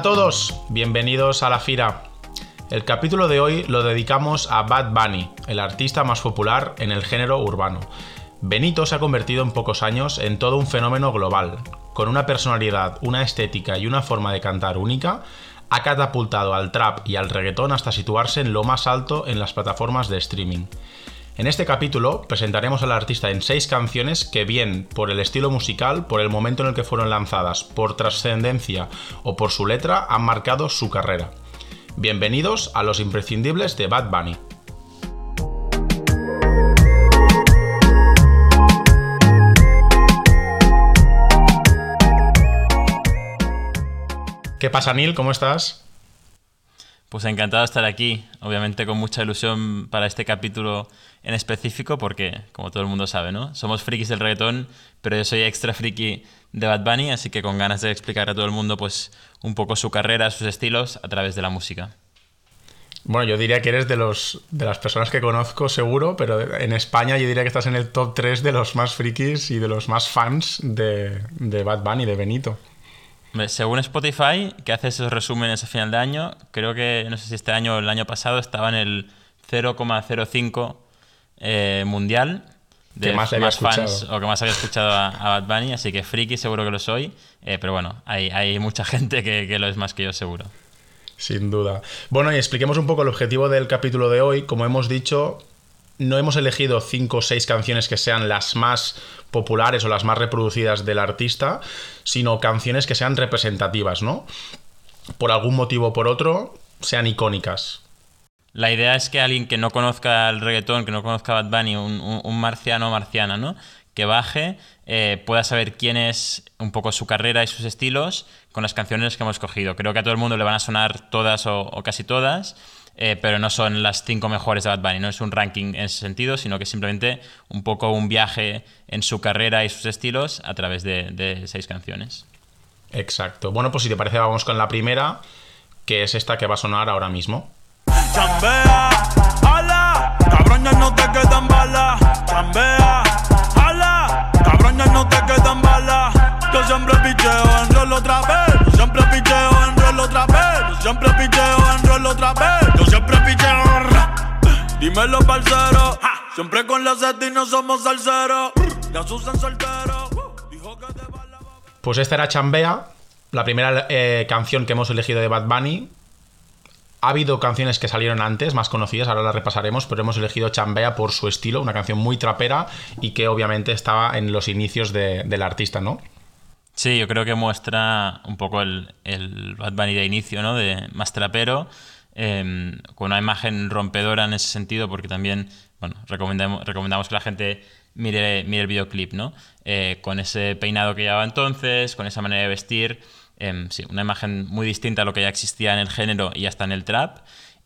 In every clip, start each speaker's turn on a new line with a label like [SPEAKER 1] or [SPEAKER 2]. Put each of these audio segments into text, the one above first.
[SPEAKER 1] A todos, bienvenidos a la Fira. El capítulo de hoy lo dedicamos a Bad Bunny, el artista más popular en el género urbano. Benito se ha convertido en pocos años en todo un fenómeno global. Con una personalidad, una estética y una forma de cantar única, ha catapultado al trap y al reggaetón hasta situarse en lo más alto en las plataformas de streaming. En este capítulo presentaremos al artista en seis canciones que bien por el estilo musical, por el momento en el que fueron lanzadas, por trascendencia o por su letra han marcado su carrera. Bienvenidos a los imprescindibles de Bad Bunny. ¿Qué pasa, Neil? ¿Cómo estás?
[SPEAKER 2] Pues encantado de estar aquí, obviamente con mucha ilusión para este capítulo en específico, porque como todo el mundo sabe, ¿no? Somos frikis del reggaetón, pero yo soy extra friki de Bad Bunny, así que con ganas de explicar a todo el mundo pues un poco su carrera, sus estilos a través de la música.
[SPEAKER 1] Bueno, yo diría que eres de los de las personas que conozco seguro, pero en España yo diría que estás en el top 3 de los más frikis y de los más fans de, de Bad Bunny, de Benito.
[SPEAKER 2] Según Spotify, que hace esos resúmenes a final de año, creo que, no sé si este año o el año pasado, estaba en el 0,05 eh, mundial
[SPEAKER 1] de más, fans
[SPEAKER 2] o que más había escuchado a, Bad Bunny, así que friki seguro que lo soy, eh, pero bueno, hay, hay mucha gente que, que, lo es más que yo seguro.
[SPEAKER 1] Sin duda. Bueno, y expliquemos un poco el objetivo del capítulo de hoy. Como hemos dicho, no hemos elegido cinco o seis canciones que sean las más populares o las más reproducidas del artista, sino canciones que sean representativas, ¿no? Por algún motivo o por otro, sean icónicas.
[SPEAKER 2] La idea es que alguien que no conozca el reggaetón, que no conozca Bad Bunny, un, marciano o marciana, ¿no? Que baje, eh, pueda saber quién es un poco su carrera y sus estilos con las canciones que hemos cogido. Creo que a todo el mundo le van a sonar todas o casi todas. Eh, pero no son las cinco mejores de Bad Bunny, no es un ranking en ese sentido, sino que simplemente un poco un viaje en su carrera y sus estilos a través de, seis canciones.
[SPEAKER 1] Exacto. Bueno, pues si te parece, vamos con la primera, que es esta que va a sonar ahora mismo.
[SPEAKER 3] Chambea, ala, no te quedan balas. Chambea, ala, no te quedan balas. Yo siempre picheo en rol otra vez. Yo siempre picheo en rol otra vez. Yo siempre picheo en rol otra vez. Yo siempre picheo. Dímelo, parcero. Siempre con la sed y no somos salseros. Ya Susan soltero. Dijo que te va la
[SPEAKER 1] Pues esta era Chambea, la primera eh, canción que hemos elegido de Bad Bunny. Ha habido canciones que salieron antes, más conocidas, ahora las repasaremos, pero hemos elegido Chambea por su estilo, una canción muy trapera y que obviamente estaba en los inicios de, del artista, ¿no?
[SPEAKER 2] Sí, yo creo que muestra un poco el, el Bad Bunny de inicio, ¿no? De más trapero, em, con una imagen rompedora en ese sentido, porque también, bueno, recomendamos, recomendamos que la gente mire, mire el videoclip, ¿no? Eh, con ese peinado que llevaba entonces, con esa manera de vestir, em, sí, una imagen muy distinta a lo que ya existía en el género y hasta en el trap.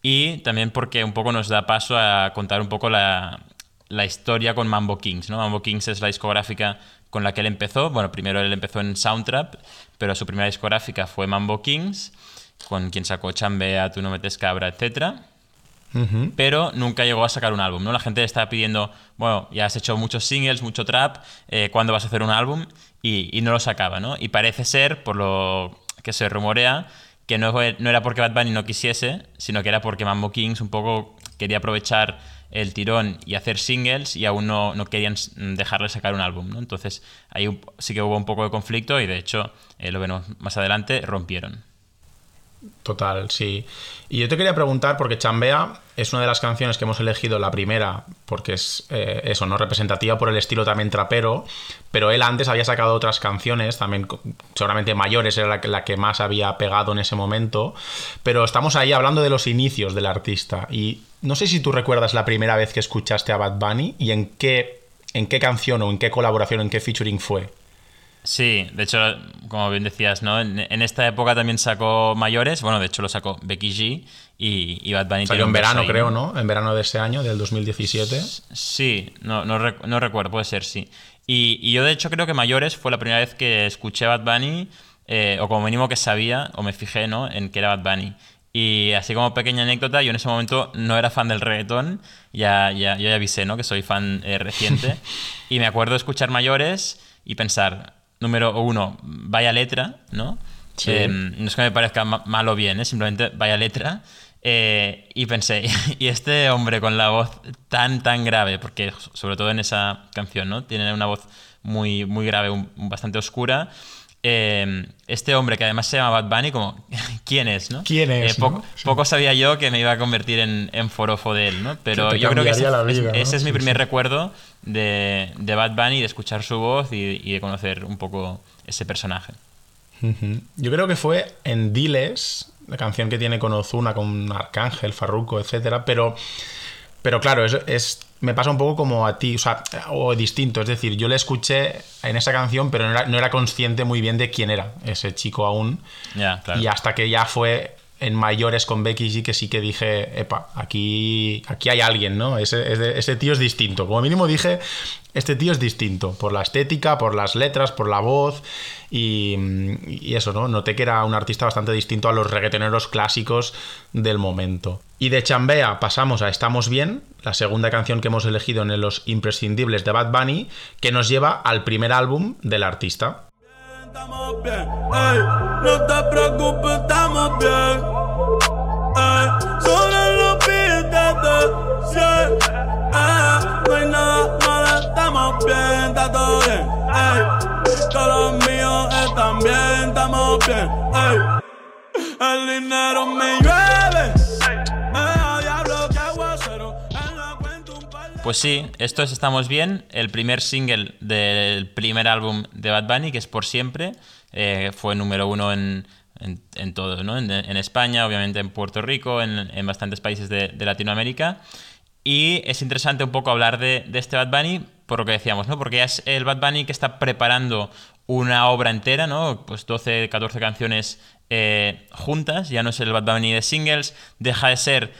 [SPEAKER 2] Y también porque un poco nos da paso a contar un poco la, la historia con Mambo Kings, ¿no? Mambo Kings es la discográfica con la que él empezó. Bueno, primero él empezó en Soundtrap, pero su primera discográfica fue Mambo Kings, con quien sacó Chambea, Tú no metes cabra, etc. Pero nunca llegó a sacar un álbum, ¿no? La gente estaba pidiendo, bueno, ya has hecho muchos singles, mucho trap, eh, ¿cuándo vas a hacer un álbum? Y, no lo sacaba, ¿no? Y parece ser, por lo que se rumorea, que no, no era porque Bad Bunny no quisiese, sino que era porque Mambo Kings un poco quería aprovechar el tirón y hacer singles y aún no, no querían dejarle sacar un álbum. ¿no? Entonces ahí sí que hubo un poco de conflicto y de hecho, eh, lo vemos más adelante, rompieron.
[SPEAKER 1] Total, sí. Y yo te quería preguntar, porque Chambea es una de las canciones que hemos elegido, la primera, porque es eh, eso, ¿no? Representativa por el estilo también trapero, pero él antes había sacado otras canciones, también seguramente mayores, era la la que más había pegado en ese momento, pero estamos ahí hablando de los inicios del artista. Y no sé si tú recuerdas la primera vez que escuchaste a Bad Bunny y en qué, en qué canción o en qué colaboración, en qué featuring fue.
[SPEAKER 2] Sí, de hecho, como bien decías, ¿no? En, esta época también sacó mayores, bueno, de hecho lo sacó Becky G y, y Bad Bunny.
[SPEAKER 1] Salió en verano, creo, ¿no? En verano de ese año, del 2017.
[SPEAKER 2] Sí, no, no, no recuerdo, puede ser, sí. Y, yo de hecho creo que mayores fue la primera vez que escuché Bad Bunny, eh, o como mínimo que sabía, o me fijé, ¿no? En que era Bad Bunny. Y así como pequeña anécdota, yo en ese momento no era fan del reggaetón, ya, ya, yo ya avisé, ¿no? Que soy fan eh, reciente. y me acuerdo escuchar mayores y pensar, número uno, vaya letra, ¿no?
[SPEAKER 1] Sí.
[SPEAKER 2] Eh, no es que me parezca ma- mal o bien, ¿eh? simplemente vaya letra. Eh, y pensé, y este hombre con la voz tan, tan grave, porque sobre todo en esa canción, ¿no? Tiene una voz muy, muy grave, un- bastante oscura. Eh, este hombre que además se llama Bad Bunny, como, ¿quién es, no?
[SPEAKER 1] ¿Quién es,
[SPEAKER 2] Eh, poco,
[SPEAKER 1] no? Sí.
[SPEAKER 2] poco sabía yo que me iba a convertir en, en forofo de él, ¿no? Pero yo creo que ese, es-
[SPEAKER 1] vida, ¿no?
[SPEAKER 2] ese es mi
[SPEAKER 1] Sí,
[SPEAKER 2] primer
[SPEAKER 1] sí.
[SPEAKER 2] recuerdo de, de Bad Bunny, de escuchar su voz y, y de conocer un poco ese personaje.
[SPEAKER 1] Yo creo que fue en Diles, la canción que tiene con Ozuna, con Arcángel, Farruko, etcétera, pero, pero claro, es, es- me pasa un poco como a ti, o sea, o distinto, es decir, yo le escuché en esa canción, pero no era, no era consciente muy bien de quién era ese chico aún,
[SPEAKER 2] claro.
[SPEAKER 1] y hasta que ya fue en mayores con Becky G que sí que dije, epa, aquí, aquí hay alguien, ¿no? Ese, ese, tío es distinto. Como mínimo dije, este tío es distinto, por la estética, por las letras, por la voz y, y eso, ¿no? Noté que era un artista bastante distinto a los reggaetoneros clásicos del momento. Y de Chambea pasamos a Estamos Bien, la segunda canción que hemos elegido en los imprescindibles de Bad Bunny, que nos lleva al primer álbum del artista.
[SPEAKER 3] Estamos bien, ey, no te preocupes, estamos bien. Ey, sobre los pies de cien, ey, no hay nada malo, estamos bien, está todo bien. Ey, todos los míos están bien, estamos bien. Ey, el dinero me llueve,
[SPEAKER 2] Pues sí, esto es Estamos Bien, el primer single del primer álbum de Bad Bunny, que es Por Siempre. Eh, fue número uno en, en, todo, ¿no? En, España, obviamente en Puerto Rico, en, bastantes países de, Latinoamérica. Y es interesante un poco hablar de, de este Bad Bunny por lo que decíamos, ¿no? Porque es el Bad Bunny que está preparando una obra entera, ¿no? Pues 12, 14 canciones eh, juntas, ya no es el Bad Bunny de singles, deja de ser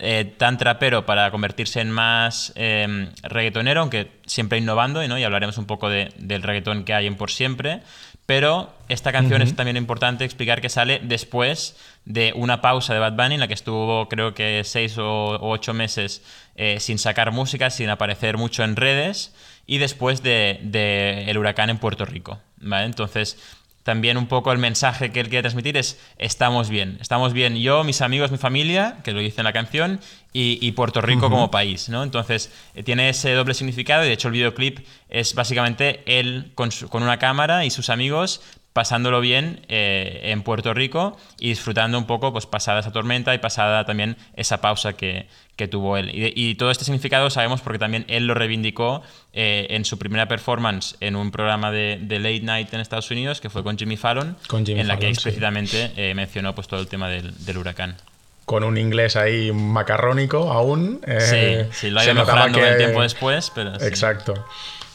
[SPEAKER 2] eh, tan trapero para convertirse en más eh, reggaetonero, aunque siempre innovando, ¿no? y hablaremos un poco de- del reggaetón que hay en Por Siempre. Pero esta canción es también importante explicar que sale después de una pausa de Bad Bunny en la que estuvo creo que seis o, o ocho meses eh, sin sacar música, sin aparecer mucho en redes y después de, de el huracán en Puerto Rico. ¿vale? Entonces también un poco el mensaje que él quiere transmitir es estamos bien, estamos bien yo, mis amigos, mi familia, que lo dice en la canción, y, y Puerto Rico como país, ¿no? Entonces eh, tiene ese doble significado y de hecho el videoclip es básicamente él con, su- con una cámara y sus amigos pasándolo bien eh, en Puerto Rico y disfrutando un poco, pues pasada esa tormenta y pasada también esa pausa que, que tuvo él. Y, de- y todo este significado sabemos porque también él lo reivindicó eh, en su primera performance en un programa de, de Late Night en Estados Unidos, que fue con Jimmy Fallon,
[SPEAKER 1] Con Jimmy
[SPEAKER 2] en la que
[SPEAKER 1] sí.
[SPEAKER 2] explícitamente eh, mencionó pues todo el tema del, del huracán.
[SPEAKER 1] Con un inglés ahí macarrónico aún. eh,
[SPEAKER 2] sí, sí, lo ha ido mejorando
[SPEAKER 1] que-
[SPEAKER 2] el tiempo después, pero sí.
[SPEAKER 1] Exacto.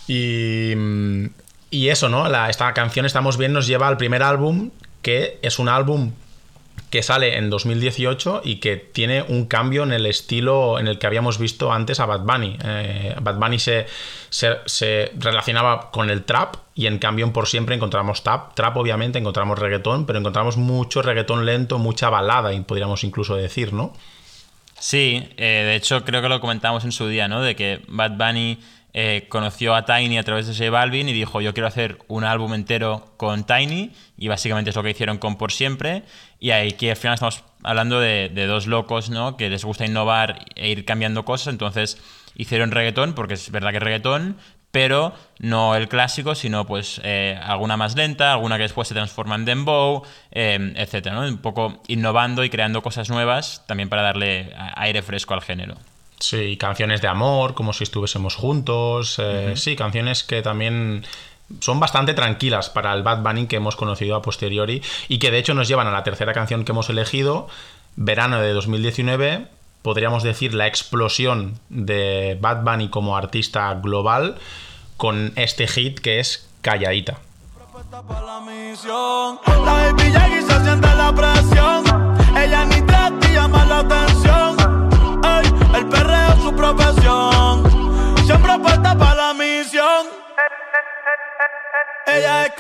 [SPEAKER 1] Y, mm, y eso, ¿no? La- esta canción Estamos Bien nos lleva al primer álbum, que es un álbum que sale en 2018 y que tiene un cambio en el estilo en el que habíamos visto antes a Bad Bunny. Eh, Bad Bunny se, se, relacionaba con el trap y en cambio en Por Siempre encontramos trap, trap obviamente, encontramos reggaetón, pero encontramos mucho reggaetón lento, mucha balada, podríamos incluso decir, ¿no?
[SPEAKER 2] Sí, eh, de hecho creo que lo comentamos en su día, ¿no? De que Bad Bunny eh, conoció a Tiny a través de J Balvin y dijo yo quiero hacer un álbum entero con Tiny y básicamente es lo que hicieron con Por Siempre y aquí al final estamos hablando de, dos locos, ¿no? Que les gusta innovar e ir cambiando cosas, entonces hicieron reggaetón porque es verdad que es reggaetón, pero no el clásico, sino pues eh, alguna más lenta, alguna que después se transforma en dembow, eh, etcétera, ¿no? Un poco innovando y creando cosas nuevas también para darle aire fresco al género.
[SPEAKER 1] Sí, canciones de amor, como si estuviésemos juntos. eh, Sí, canciones que también son bastante tranquilas para el Bad Bunny que hemos conocido a posteriori y que de hecho nos llevan a la tercera canción que hemos elegido, verano de 2019. Podríamos decir la explosión de Bad Bunny como artista global con este hit que es Calladita.
[SPEAKER 3] Propuesta para la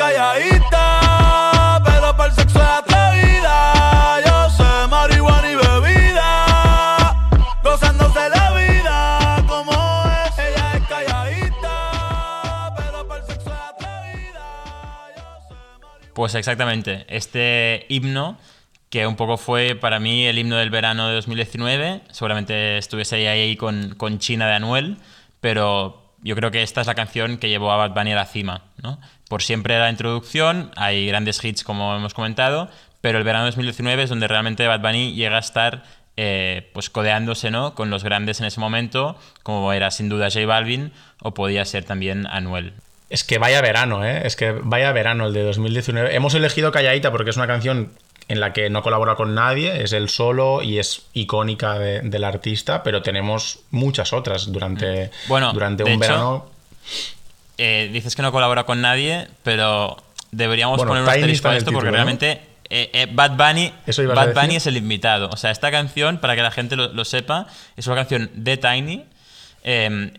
[SPEAKER 3] calladita, pero para el sexo es atrevida. Yo sé marihuana y bebida, gozándose la vida como es. Ella es calladita, pero para el sexo es atrevida. Yo sé marihuana.
[SPEAKER 2] Pues exactamente, este himno que un poco fue para mí el himno del verano de 2019, seguramente estuviese ahí, ahí con, con China de Anuel, pero yo creo que esta es la canción que llevó a Bad Bunny a la cima, ¿no? Por siempre la introducción, hay grandes hits como hemos comentado, pero el verano de 2019 es donde realmente Bad Bunny llega a estar eh, pues codeándose ¿no? con los grandes en ese momento, como era sin duda J Balvin o podía ser también Anuel.
[SPEAKER 1] Es que vaya verano, ¿eh? Es que vaya verano el de 2019. Hemos elegido Calladita porque es una canción en la que no colabora con nadie, es el solo y es icónica del artista, pero tenemos muchas otras durante,
[SPEAKER 2] bueno,
[SPEAKER 1] durante un verano.
[SPEAKER 2] Eh, dices que no colabora con nadie, pero deberíamos poner un asterisco a esto porque realmente eh, eh, Bad Bunny, Bad Bunny es el invitado. O sea, esta canción, para que la gente lo, sepa, es una canción de Tiny, em,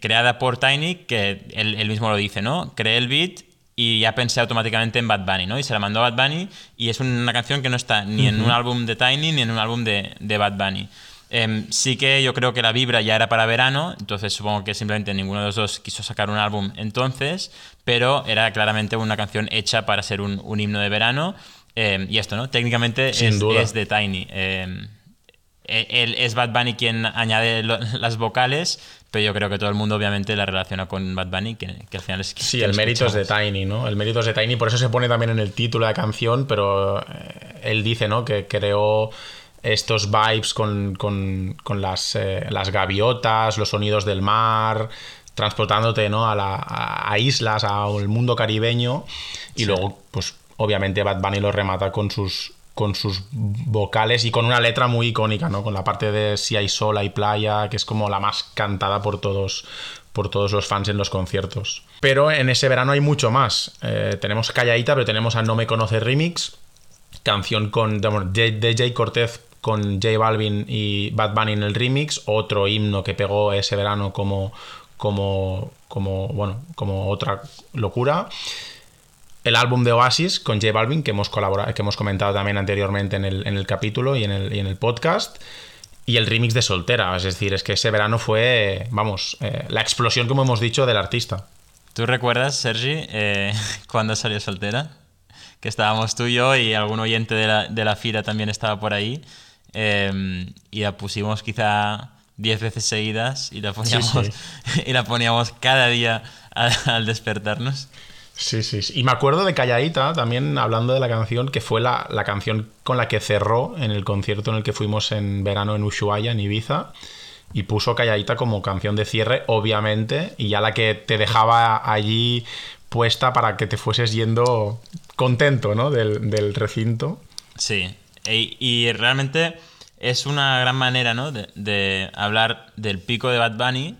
[SPEAKER 2] creada por Tiny, que él, mismo lo dice, ¿no? Creé el beat y ya pensé automáticamente en Bad Bunny, ¿no? Y se la mandó a Bad Bunny y es una canción que no está ni en un álbum de Tiny ni en un álbum de, Bad Bunny. Em, sí que yo creo que la vibra ya era para verano, entonces supongo que simplemente ninguno de los dos quiso sacar un álbum entonces, pero era claramente una canción hecha para ser un, himno de verano. Em, y esto, ¿no? Técnicamente es, es, de Tiny. Em, e, es Bad Bunny quien añade las vocales, pero yo creo que todo el mundo obviamente la relaciona con Bad Bunny, que, al final es...
[SPEAKER 1] Sí, el mérito es de Tiny, ¿no? El mérito es de Tiny, por eso se pone también en el título de la canción, pero eh, él dice, ¿no? Que creó estos vibes con, las, eh, las, gaviotas, los sonidos del mar, transportándote ¿no? a, la, a, islas, al mundo caribeño, y luego, pues obviamente Bad Bunny lo remata con sus con sus vocales y con una letra muy icónica, ¿no? Con la parte de Si hay sol, hay playa, que es como la más cantada por todos, por todos los fans en los conciertos. Pero en ese verano hay mucho más. Eh, tenemos Calladita, pero tenemos a No Me Conoce Remix, canción con de Jay Cortez con J Balvin y Bad Bunny en el remix, otro himno que pegó ese verano como, como, como, bueno, como otra locura el álbum de Oasis con J Balvin, que hemos, colaborado, que hemos comentado también anteriormente en el, capítulo y en el, en el, podcast. Y el remix de Soltera. Es decir, es que ese verano fue, vamos, eh, la explosión, como hemos dicho, del artista.
[SPEAKER 2] ¿Tú recuerdas, Sergi, eh, cuando salió Soltera? Que estábamos tú y yo y algún oyente de la, de la fila también estaba por ahí. Eh, y la pusimos quizá 10 veces seguidas y la poníamos, Y la poníamos cada día al despertarnos.
[SPEAKER 1] Sí, sí, Y me acuerdo de Calladita, también hablando de la canción, que fue la, canción con la que cerró en el concierto en el que fuimos en verano en Ushuaia, en Ibiza. Y puso Calladita como canción de cierre, obviamente, y ya la que te dejaba allí puesta para que te fueses yendo contento, ¿no? Del, recinto.
[SPEAKER 2] Sí, e, y, realmente es una gran manera, ¿no? De, de hablar del pico de Bad Bunny,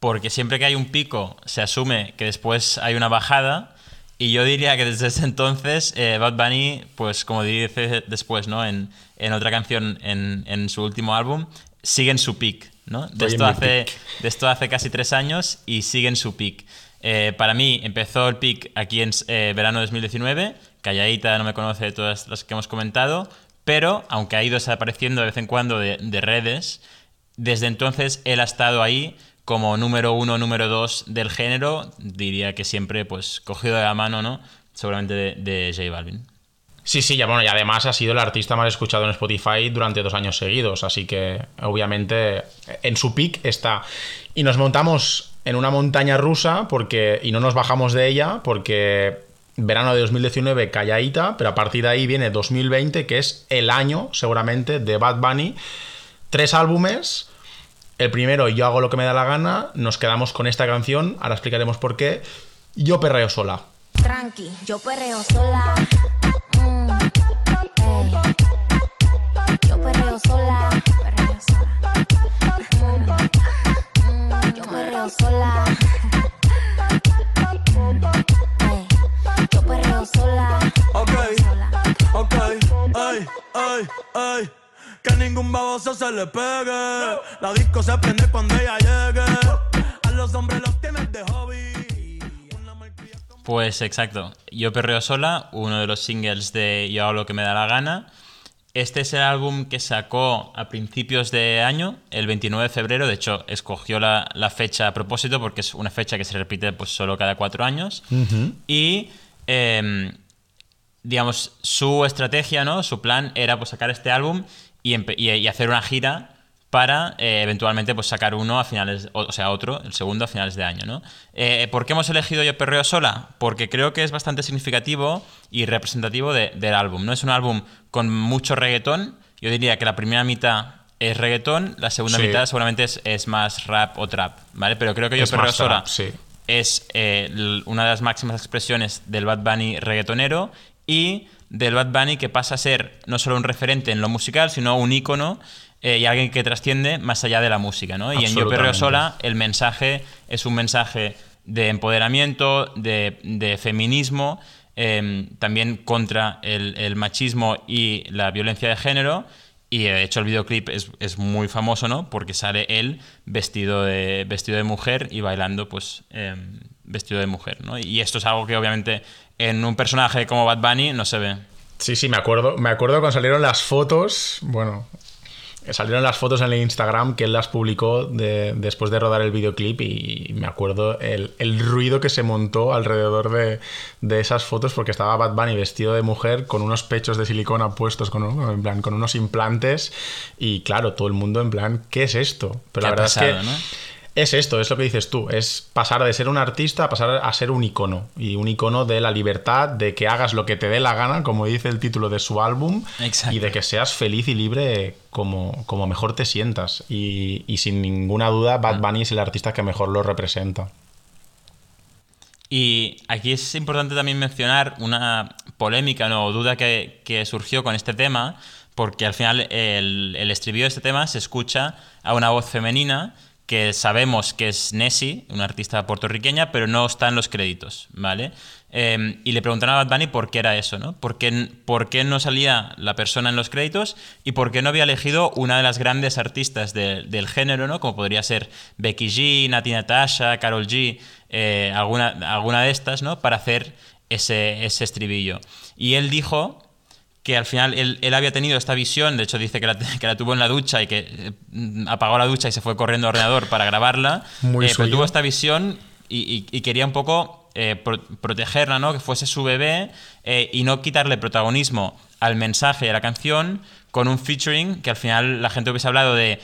[SPEAKER 2] porque siempre que hay un pico se asume que después hay una bajada y yo diría que desde ese entonces eh, Bad Bunny, pues como dice después, ¿no? En, otra canción en, su último álbum, sigue en su peak, ¿no? De esto, hace, de esto hace casi tres años y sigue en su peak. Eh, para mí empezó el peak aquí en eh, verano 2019, calladita, no me conoce de todas las que hemos comentado, pero aunque ha ido desapareciendo de vez en cuando de, de redes, desde entonces él ha estado ahí como número uno, número dos del género, diría que siempre pues cogido de la mano, ¿no? Seguramente de, de J Balvin.
[SPEAKER 1] Sí, sí, ya bueno, y además ha sido el artista más escuchado en Spotify durante dos años seguidos, así que obviamente en su pick está. Y nos montamos en una montaña rusa porque y no nos bajamos de ella porque verano de 2019 calladita, pero a partir de ahí viene 2020 que es el año seguramente de Bad Bunny, tres álbumes el primero, Yo hago lo que me da la gana, nos quedamos con esta canción, ahora explicaremos por qué. Yo perreo sola. Tranqui, yo perreo sola. Mm, yo perreo sola. Sola. Mm, yo perreo sola. Sola. Ok, ok, ay, ay, ay que ningún baboso se le pegue. La disco se prende cuando ella llegue. A los hombres los tienes de hobby.
[SPEAKER 2] Pues exacto. Yo perreo sola, uno de los singles de Yo hago lo que me da la gana. Este es el álbum que sacó a principios de año, el 29 de febrero. De hecho, escogió la, fecha a propósito porque es una fecha que se repite pues, solo cada cuatro años. Y em, digamos, su estrategia, ¿no? Su plan era pues sacar este álbum y, y hacer una gira para eh, eventualmente pues, sacar uno a finales, o, sea, otro, el segundo a finales de año. ¿no? Eh, ¿Por qué hemos elegido Yo Perreo Sola? Porque creo que es bastante significativo y representativo del álbum. ¿no? Es un álbum con mucho reggaetón. Yo diría que la primera mitad es reggaetón, la segunda mitad seguramente es, más rap o trap, ¿vale? Pero creo que Yo Perreo Sola es eh, una de las máximas expresiones del Bad Bunny reggaetonero y del Bad Bunny que pasa a ser no solo un referente en lo musical, sino un ícono eh, y alguien que trasciende más allá de la música. ¿no? Y en Yo Perreo Sola el mensaje es un mensaje de empoderamiento, de, feminismo, em, también contra el, machismo y la violencia de género. Y de hecho el videoclip es, muy famoso, ¿no? Porque sale él vestido de, vestido de mujer y bailando, pues, em, vestido de mujer, ¿no? Y esto es algo que obviamente en un personaje como Bad Bunny no se ve.
[SPEAKER 1] Sí, sí, me acuerdo. Me acuerdo cuando salieron las fotos. Bueno, salieron las fotos en el Instagram que él las publicó después de rodar el videoclip y me acuerdo el, ruido que se montó alrededor de, esas fotos porque estaba Bad Bunny vestido de mujer con unos pechos de silicona puestos con, en plan, con unos implantes y claro, todo el mundo en plan, ¿qué es esto?
[SPEAKER 2] Pero la verdad es que
[SPEAKER 1] es esto, es lo que dices tú, es pasar de ser un artista a pasar a ser un icono. Y un icono de la libertad, de que hagas lo que te dé la gana, como dice el título de su álbum, y de que seas feliz y libre como, como mejor te sientas. Y, sin ninguna duda, Bad Bunny es el artista que mejor lo representa.
[SPEAKER 2] Y aquí es importante también mencionar una polémica o duda que, surgió con este tema, porque al final el, el estribillo de este tema se escucha a una voz femenina que sabemos que es Nessie, una artista puertorriqueña, pero no está en los créditos, ¿vale? Em, y le preguntaron a Bad Bunny por qué era eso, ¿no? ¿Por qué, ¿Por qué, no salía la persona en los créditos y por qué no había elegido una de las grandes artistas del género, ¿no? Como podría ser Becky G, Nati Natasha, Carol G, eh, alguna, alguna de estas, ¿no? Para hacer ese, ese estribillo. Y él dijo que al final él, había tenido esta visión, de hecho dice que la, tuvo en la ducha y que eh, apagó la ducha y se fue corriendo al ordenador para grabarla,
[SPEAKER 1] Muy
[SPEAKER 2] eh, pero tuvo esta visión y, quería un poco eh, protegerla, ¿no? que fuese su bebé y no quitarle protagonismo al mensaje de la canción con un featuring que al final la gente hubiese hablado de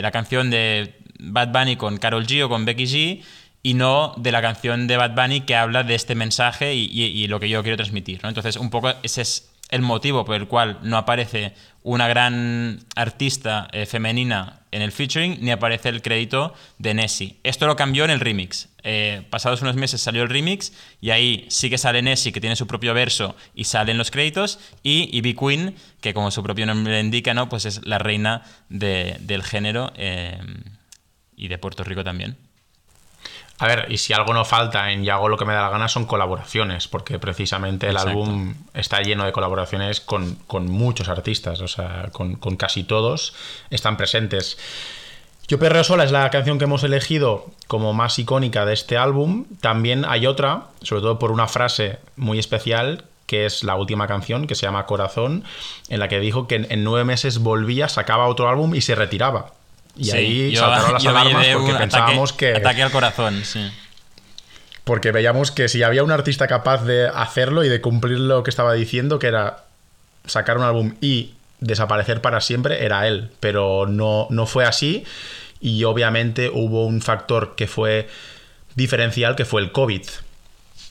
[SPEAKER 2] la canción de Bad Bunny con Carol G o con Becky G y no de la canción de Bad Bunny que habla de este mensaje y, lo que yo quiero transmitir. ¿no? Entonces, un poco ese es el motivo por el cual no aparece una gran artista eh, femenina en el featuring, ni aparece el crédito de Nessie. Esto lo cambió en el remix. Eh, pasados unos meses salió el remix y ahí sí que sale Nessie, que tiene su propio verso y salen los créditos, y Ivy Queen, que como su propio nombre indica, ¿no? pues es la reina del género eh, y de Puerto Rico también.
[SPEAKER 1] A ver, y si algo no falta en Y hago lo que me da la gana son colaboraciones, porque precisamente el álbum está lleno de colaboraciones con, muchos artistas, o sea, con, casi todos están presentes. Yo Perreo Sola es la canción que hemos elegido como más icónica de este álbum. También hay otra, sobre todo por una frase muy especial, que es la última canción, que se llama Corazón, en la que dijo que en nueve meses volvía, sacaba otro álbum y se retiraba. Y ahí saltaron las alarmas porque pensábamos que.
[SPEAKER 2] Ataque al corazón, sí.
[SPEAKER 1] Porque veíamos que si había un artista capaz de hacerlo y de cumplir lo que estaba diciendo, que era sacar un álbum y desaparecer para siempre, era él. Pero no, no fue así. Y obviamente hubo un factor que fue diferencial, que fue el COVID.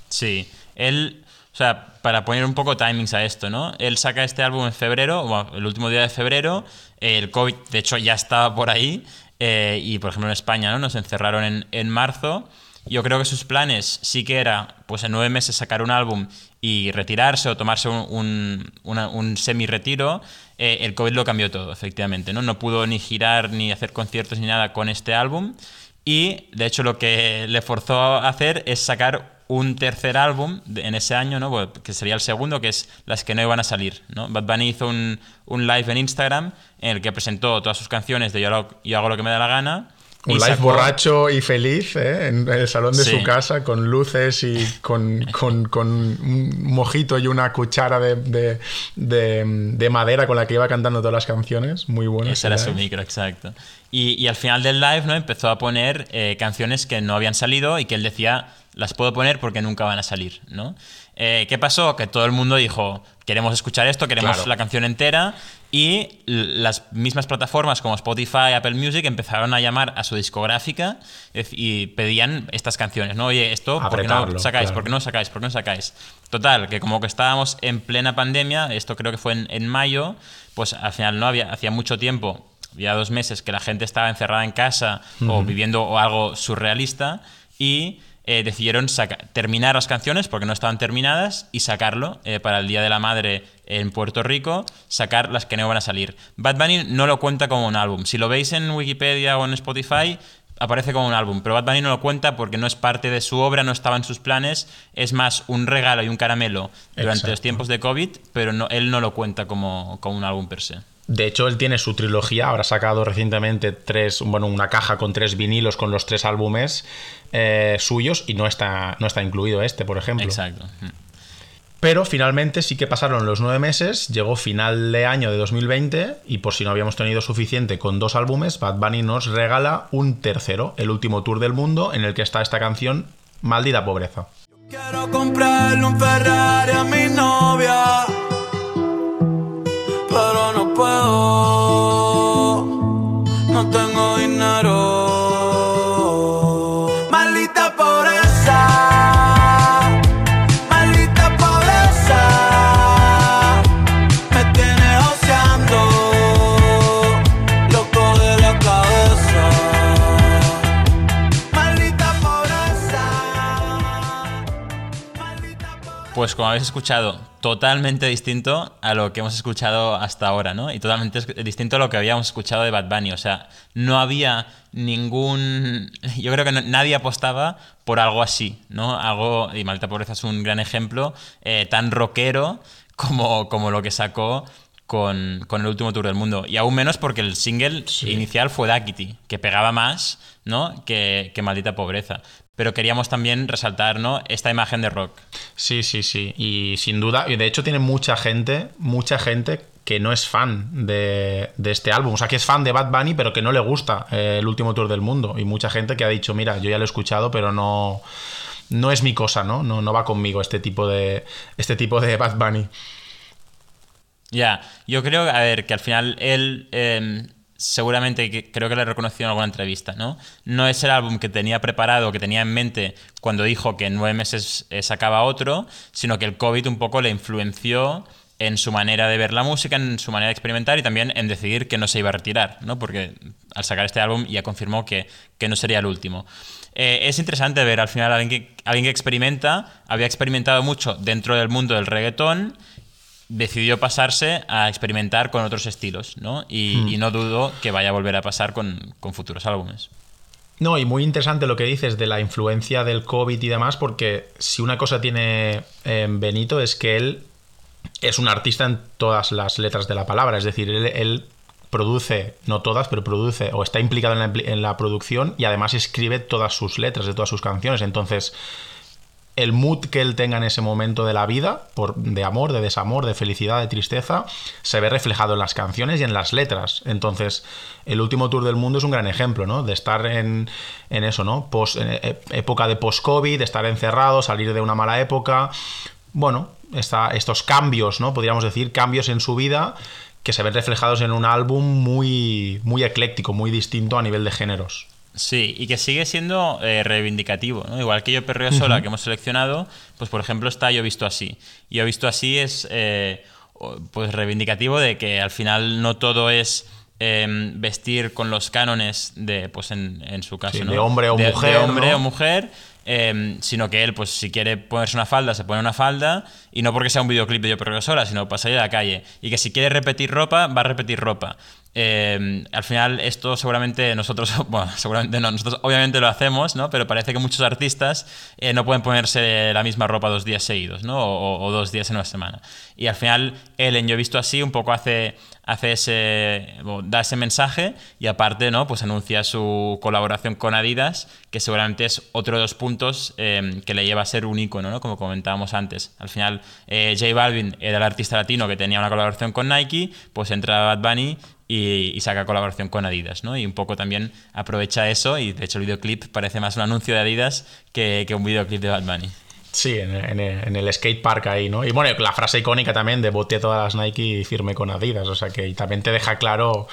[SPEAKER 2] Sí. Él. O sea, para poner un poco timings a esto, ¿no? Él saca este álbum en febrero, el último día de febrero, el COVID, de hecho, ya estaba por ahí, eh, y por ejemplo en España, ¿no? Nos encerraron en, en, marzo. Yo creo que sus planes sí que era, pues en nueve meses sacar un álbum y retirarse o tomarse un, un, semi-retiro. Eh, el COVID lo cambió todo, efectivamente, ¿no? No pudo ni girar ni hacer conciertos ni nada con este álbum. Y de hecho lo que le forzó a hacer es sacar un tercer álbum en ese año, ¿no? que sería el segundo, que es las que no iban a salir. ¿no? Bad Bunny hizo un, un live en Instagram en el que presentó todas sus canciones de Yo, hago lo que me da la gana.
[SPEAKER 1] Un live borracho y feliz ¿eh? en el salón de su casa con luces y con, con, con, un mojito y una cuchara de, de, de, madera con la que iba cantando todas las canciones. Muy bueno.
[SPEAKER 2] Ese era su micro, exacto. Y, y, al final del live ¿no? empezó a poner eh, canciones que no habían salido y que él decía las puedo poner porque nunca van a salir, ¿no? Eh, ¿Qué pasó? Que todo el mundo dijo, queremos escuchar esto, queremos
[SPEAKER 1] Claro.
[SPEAKER 2] la canción entera y las mismas plataformas como Spotify, Apple Music empezaron a llamar a su discográfica y pedían estas canciones, ¿no? Oye, esto, ¿por qué no sacáis?
[SPEAKER 1] claro.
[SPEAKER 2] ¿Por qué no sacáis? ¿Por qué no sacáis? Total, que como que estábamos en plena pandemia, esto creo que fue en, en mayo, pues al final no había, hacía mucho tiempo, había dos meses que la gente estaba encerrada en casa o viviendo algo surrealista y eh, decidieron saca- terminar las canciones porque no estaban terminadas y sacarlo eh, para el Día de la Madre en Puerto Rico, sacar las que no van a salir. Bad Bunny no lo cuenta como un álbum. Si lo veis en Wikipedia o en Spotify, aparece como un álbum, pero Bad Bunny no lo cuenta porque no es parte de su obra, no estaba en sus planes, es más un regalo y un caramelo durante
[SPEAKER 1] Exacto.
[SPEAKER 2] los tiempos de COVID, pero no, él no lo cuenta como, como un álbum per se.
[SPEAKER 1] De hecho, él tiene su trilogía, habrá sacado recientemente tres, bueno, una caja con tres vinilos con los tres álbumes eh, suyos y no está, no está incluido este, por ejemplo.
[SPEAKER 2] Exacto.
[SPEAKER 1] Pero finalmente sí que pasaron los nueve meses, llegó final de año de 2020 y por si no habíamos tenido suficiente con dos álbumes, Bad Bunny nos regala un tercero, el último tour del mundo, en el que está esta canción, Maldita Pobreza.
[SPEAKER 3] Quiero comprarle un Ferrari a mi novia, puedo, no tengo dinero.
[SPEAKER 2] Pues como habéis escuchado, totalmente distinto a lo que hemos escuchado hasta ahora, ¿no? Y totalmente distinto a lo que habíamos escuchado de Bad Bunny. O sea, no había ningún... Yo creo que nadie apostaba por algo así, ¿no? Algo, y Malta Pobreza es un gran ejemplo, eh, tan rockero como, como lo que sacó con, con el último tour del mundo. Y aún menos porque el single inicial fue Duckity, que pegaba más ¿no? que, que Maldita Pobreza. Pero queríamos también resaltar ¿no? esta imagen de rock.
[SPEAKER 1] Sí, sí, sí. Y sin duda, y de hecho tiene mucha gente, mucha gente que no es fan de, de este álbum. O sea, que es fan de Bad Bunny, pero que no le gusta eh, el último tour del mundo. Y mucha gente que ha dicho, mira, yo ya lo he escuchado, pero no, no es mi cosa, ¿no? No, no va conmigo este tipo de, este tipo de Bad Bunny.
[SPEAKER 2] Ya, yo creo, a ver, que al final él eh, seguramente, creo que le reconoció en alguna entrevista, ¿no? No es el álbum que tenía preparado, que tenía en mente cuando dijo que en nueve meses sacaba otro, sino que el COVID un poco le influenció en su manera de ver la música, en su manera de experimentar y también en decidir que no se iba a retirar, ¿no? Porque al sacar este álbum ya confirmó que, que no sería el último. Eh, es interesante ver al final a alguien que, alguien que experimenta, había experimentado mucho dentro del mundo del reggaetón, decidió pasarse a experimentar con otros estilos, ¿no? Y, y no dudo que vaya a volver a pasar con, con futuros álbumes.
[SPEAKER 1] No, y muy interesante lo que dices de la influencia del COVID y demás, porque si una cosa tiene eh, Benito es que él es un artista en todas las letras de la palabra, es decir, él, él produce, no todas, pero produce o está implicado en la, impli- en la producción y además escribe todas sus letras de todas sus canciones. Entonces, el mood que él tenga en ese momento de la vida, por, de amor, de desamor, de felicidad, de tristeza, se ve reflejado en las canciones y en las letras. Entonces, el último tour del mundo es un gran ejemplo, ¿no? De estar en, en eso, ¿no? Post, en e- época de post-COVID, de estar encerrado, salir de una mala época. Bueno, estos cambios, ¿no? Podríamos decir, cambios en su vida que se ven reflejados en un álbum muy, muy ecléctico, muy distinto a nivel de géneros.
[SPEAKER 2] Sí, y que sigue siendo eh, reivindicativo, ¿no? Igual que Yo Perreo Sola, que hemos seleccionado, pues por ejemplo está Yo Visto Así. Y Yo Visto Así es eh, pues reivindicativo de que al final no todo es eh, vestir con los cánones de, pues en, en su caso,
[SPEAKER 1] Sí,
[SPEAKER 2] ¿no?
[SPEAKER 1] de hombre o
[SPEAKER 2] De-
[SPEAKER 1] mujer,
[SPEAKER 2] De hombre
[SPEAKER 1] ¿no?
[SPEAKER 2] o mujer, eh, sino que él, pues si quiere ponerse una falda, se pone una falda, y no porque sea un videoclip de Yo Perreo Sola, sino para salir a la calle. Y que si quiere repetir ropa, va a repetir ropa. Eh, al final esto seguramente nosotros, bueno, seguramente no, nosotros obviamente lo hacemos, ¿no? Pero parece que muchos artistas eh, no pueden ponerse la misma ropa dos días seguidos, ¿no? O, o dos días en una semana. Y al final él en Yo he visto así un poco hace, hace ese, da ese mensaje y aparte, ¿no? Pues anuncia su colaboración con Adidas, que seguramente es otro de los puntos em, que le lleva a ser un icono, ¿no? Como comentábamos antes. Al final, eh, J Balvin era el artista latino que tenía una colaboración con Nike, pues entra Bad Bunny y, saca colaboración con Adidas, ¿no? Y un poco también aprovecha eso y de hecho el videoclip parece más un anuncio de Adidas que, que un videoclip de Bad Bunny.
[SPEAKER 1] Sí, en, el skate park ahí, ¿no? Y bueno, la frase icónica también de boté todas las Nike y firme con Adidas, o sea que también te deja claro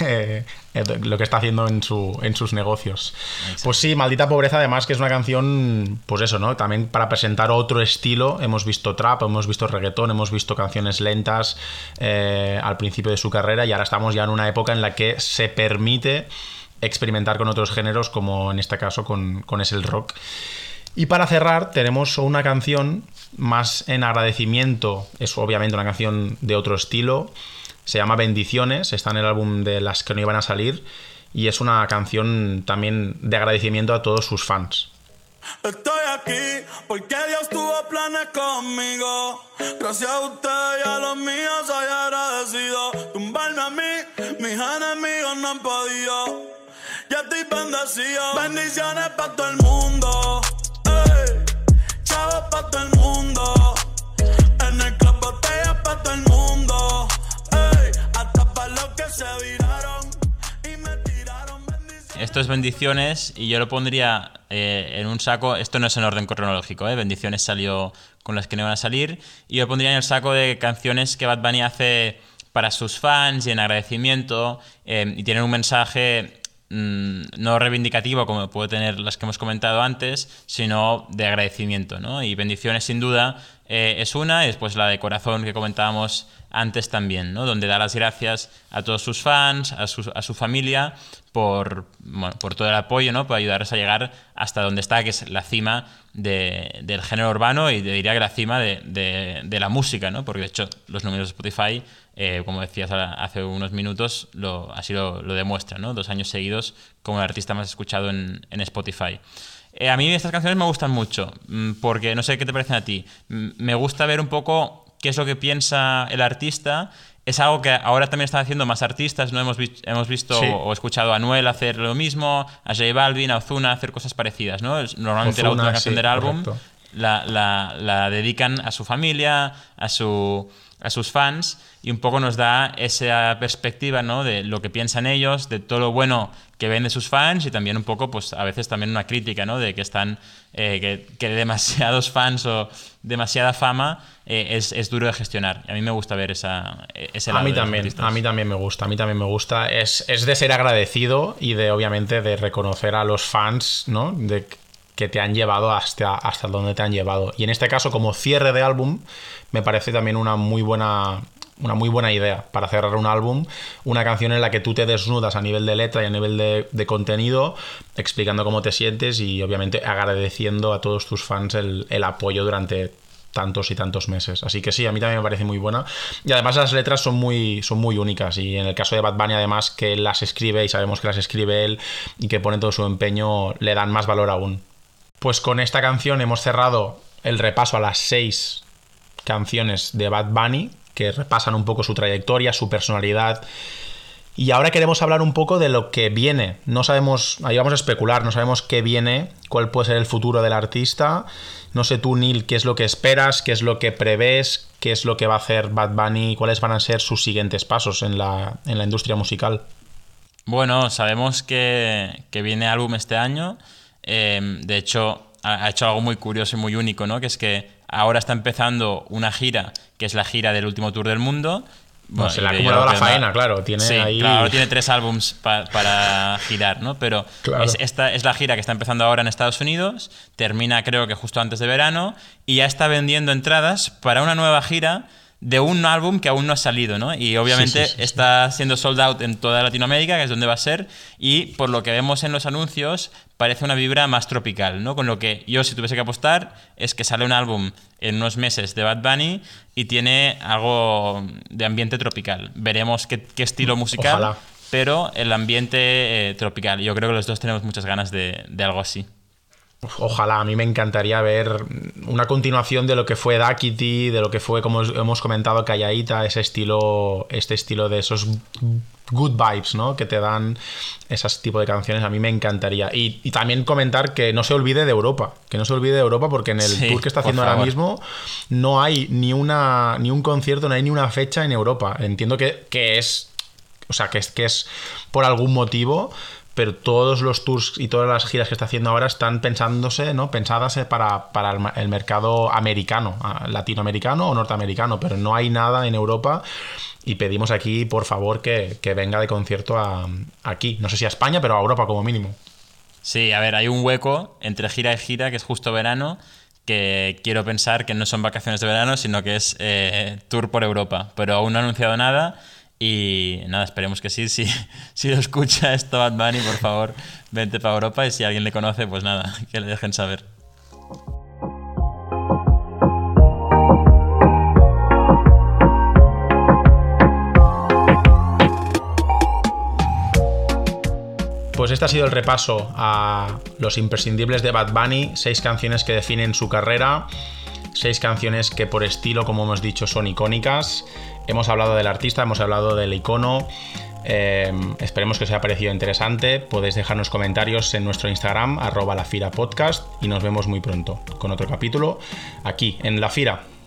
[SPEAKER 1] eh, lo que está haciendo en, su, en sus negocios. Pues sí, Maldita Pobreza además que es una canción, pues eso, ¿no? También para presentar otro estilo, hemos visto trap, hemos visto reggaetón, hemos visto canciones lentas eh, al principio de su carrera y ahora estamos ya en una época en la que se permite experimentar con otros géneros como en este caso con, con es el rock. Y para cerrar, tenemos una canción más en agradecimiento, es obviamente una canción de otro estilo, se llama Bendiciones, está en el álbum de las que no iban a salir y es una canción también de agradecimiento a todos sus fans.
[SPEAKER 3] Estoy aquí porque Dios tuvo planes conmigo. Gracias a usted y a los míos soy agradecido. Tumbarme a mí, mis enemigos no han podido. Ya estoy bendecido. Bendiciones para todo el mundo
[SPEAKER 2] Esto es bendiciones y yo lo pondría eh, en un saco. Esto no es en orden cronológico, ¿eh? Bendiciones salió con las que no iban a salir. Y yo pondría en el saco de canciones que Bad Bunny hace para sus fans y en agradecimiento. Eh, y tienen un mensaje Mm, no reivindicativo como puede tener las que hemos comentado antes, sino de agradecimiento. ¿no? Y bendiciones sin duda eh, es una, y después la de corazón que comentábamos antes también, ¿no? donde da las gracias a todos sus fans, a su, a su familia, por, por todo el apoyo, ¿no? por ayudarles a llegar hasta donde está, que es la cima de, del género urbano y diría que la cima de, de, la música, ¿no? porque de hecho los números de Spotify eh, como decías hace unos minutos, lo, así lo, lo demuestra, ¿no? Dos años seguidos como el artista más escuchado en, Spotify. Eh, a mí estas canciones me gustan mucho, mm, porque no sé qué te parecen a ti. Mm, me gusta ver un poco qué es lo que piensa el artista. Es algo que ahora también están haciendo más artistas, ¿no? Hemos, hemos visto o, escuchado a Noel hacer lo mismo, a J Balvin, a Ozuna hacer cosas parecidas, ¿no? Normalmente la última canción del álbum la, la, la, dedican a su familia, a, su, a sus fans y un poco nos da esa perspectiva ¿no? de lo que piensan ellos, de todo lo bueno que ven de sus fans y también un poco, pues a veces también una crítica, ¿no? De que están, eh, que, que, demasiados fans o demasiada fama eh, es, es, duro de gestionar. Y a mí me gusta ver esa, ese lado.
[SPEAKER 1] A mí también, a mí también me gusta, a mí también me gusta. Es, es de ser agradecido y de, obviamente, de reconocer a los fans, ¿no? De que te han llevado hasta, hasta donde te han llevado. Y en este caso, como cierre de álbum, me parece también una muy buena una muy buena idea para cerrar un álbum, una canción en la que tú te desnudas a nivel de letra y a nivel de, contenido, explicando cómo te sientes y obviamente agradeciendo a todos tus fans el, apoyo durante tantos y tantos meses. Así que sí, a mí también me parece muy buena. Y además las letras son muy, son muy únicas. Y en el caso de Bad Bunny, además, que las escribe y sabemos que las escribe él y que pone todo su empeño, le dan más valor aún. Pues con esta canción hemos cerrado el repaso a las seis canciones de Bad Bunny que repasan un poco su trayectoria, su personalidad. Y ahora queremos hablar un poco de lo que viene. No sabemos, ahí vamos a especular, no sabemos qué viene, cuál puede ser el futuro del artista. No sé tú, Neil, qué es lo que esperas, qué es lo que prevés, qué es lo que va a hacer Bad Bunny, cuáles van a ser sus siguientes pasos en la, industria musical.
[SPEAKER 2] Bueno, sabemos que, viene álbum este año. Eh, de hecho, ha hecho algo muy curioso y muy único, ¿no? Que es que ahora está empezando una gira, que es la gira del último tour del mundo.
[SPEAKER 1] se le ha acumulado la faena, claro. Tiene
[SPEAKER 2] sí, claro, tiene tres álbums para girar, ¿no? Pero esta es la gira que está empezando ahora en Estados Unidos, termina creo que justo antes de verano, y ya está vendiendo entradas para una nueva gira de un álbum que aún no ha salido, ¿no? Y obviamente está siendo sold out en toda Latinoamérica, que es donde va a ser, y por lo que vemos en los anuncios, parece una vibra más tropical, ¿no? Con lo que yo, si tuviese que apostar, es que sale un álbum en unos meses de Bad Bunny y tiene algo de ambiente tropical. Veremos qué, estilo musical, pero el ambiente eh, tropical. Yo creo que los dos tenemos muchas ganas de, de algo así.
[SPEAKER 1] Ojalá, a mí me encantaría ver una continuación de lo que fue Dakity, de lo que fue, como hemos comentado, Callaita, ese estilo, este estilo de esos good vibes, ¿no? Que te dan ese tipo de canciones, a mí me encantaría. Y, también comentar que no se olvide de Europa, que no se olvide de Europa porque en el tour que está haciendo ahora mismo no hay ni, una, ni un concierto, no hay ni una fecha en Europa. Entiendo que, que es, o sea, que es, que es por algún motivo, pero todos los tours y todas las giras que está haciendo ahora están pensándose, ¿no? Pensadas para, el, mercado americano, latinoamericano o norteamericano, pero no hay nada en Europa y pedimos aquí, por favor, que, venga de concierto a, aquí. No sé si a España, pero a Europa como mínimo.
[SPEAKER 2] Sí, a ver, hay un hueco entre gira y gira que es justo verano que quiero pensar que no son vacaciones de verano, sino que es eh, tour por Europa. Pero aún no ha anunciado nada y nada, esperemos que sí. Si, si lo escucha esto Bad Bunny, por favor, vente para Europa y si alguien le conoce, pues nada, que le dejen saber.
[SPEAKER 1] Pues este ha sido el repaso a los imprescindibles de Bad Bunny, seis canciones que definen su carrera, seis canciones que por estilo, como hemos dicho, son icónicas. Hemos hablado del artista, hemos hablado del icono. Eh, esperemos que os haya parecido interesante. Podéis dejarnos comentarios en nuestro Instagram, arroba la Podcast, y nos vemos muy pronto con otro capítulo aquí en La Fira.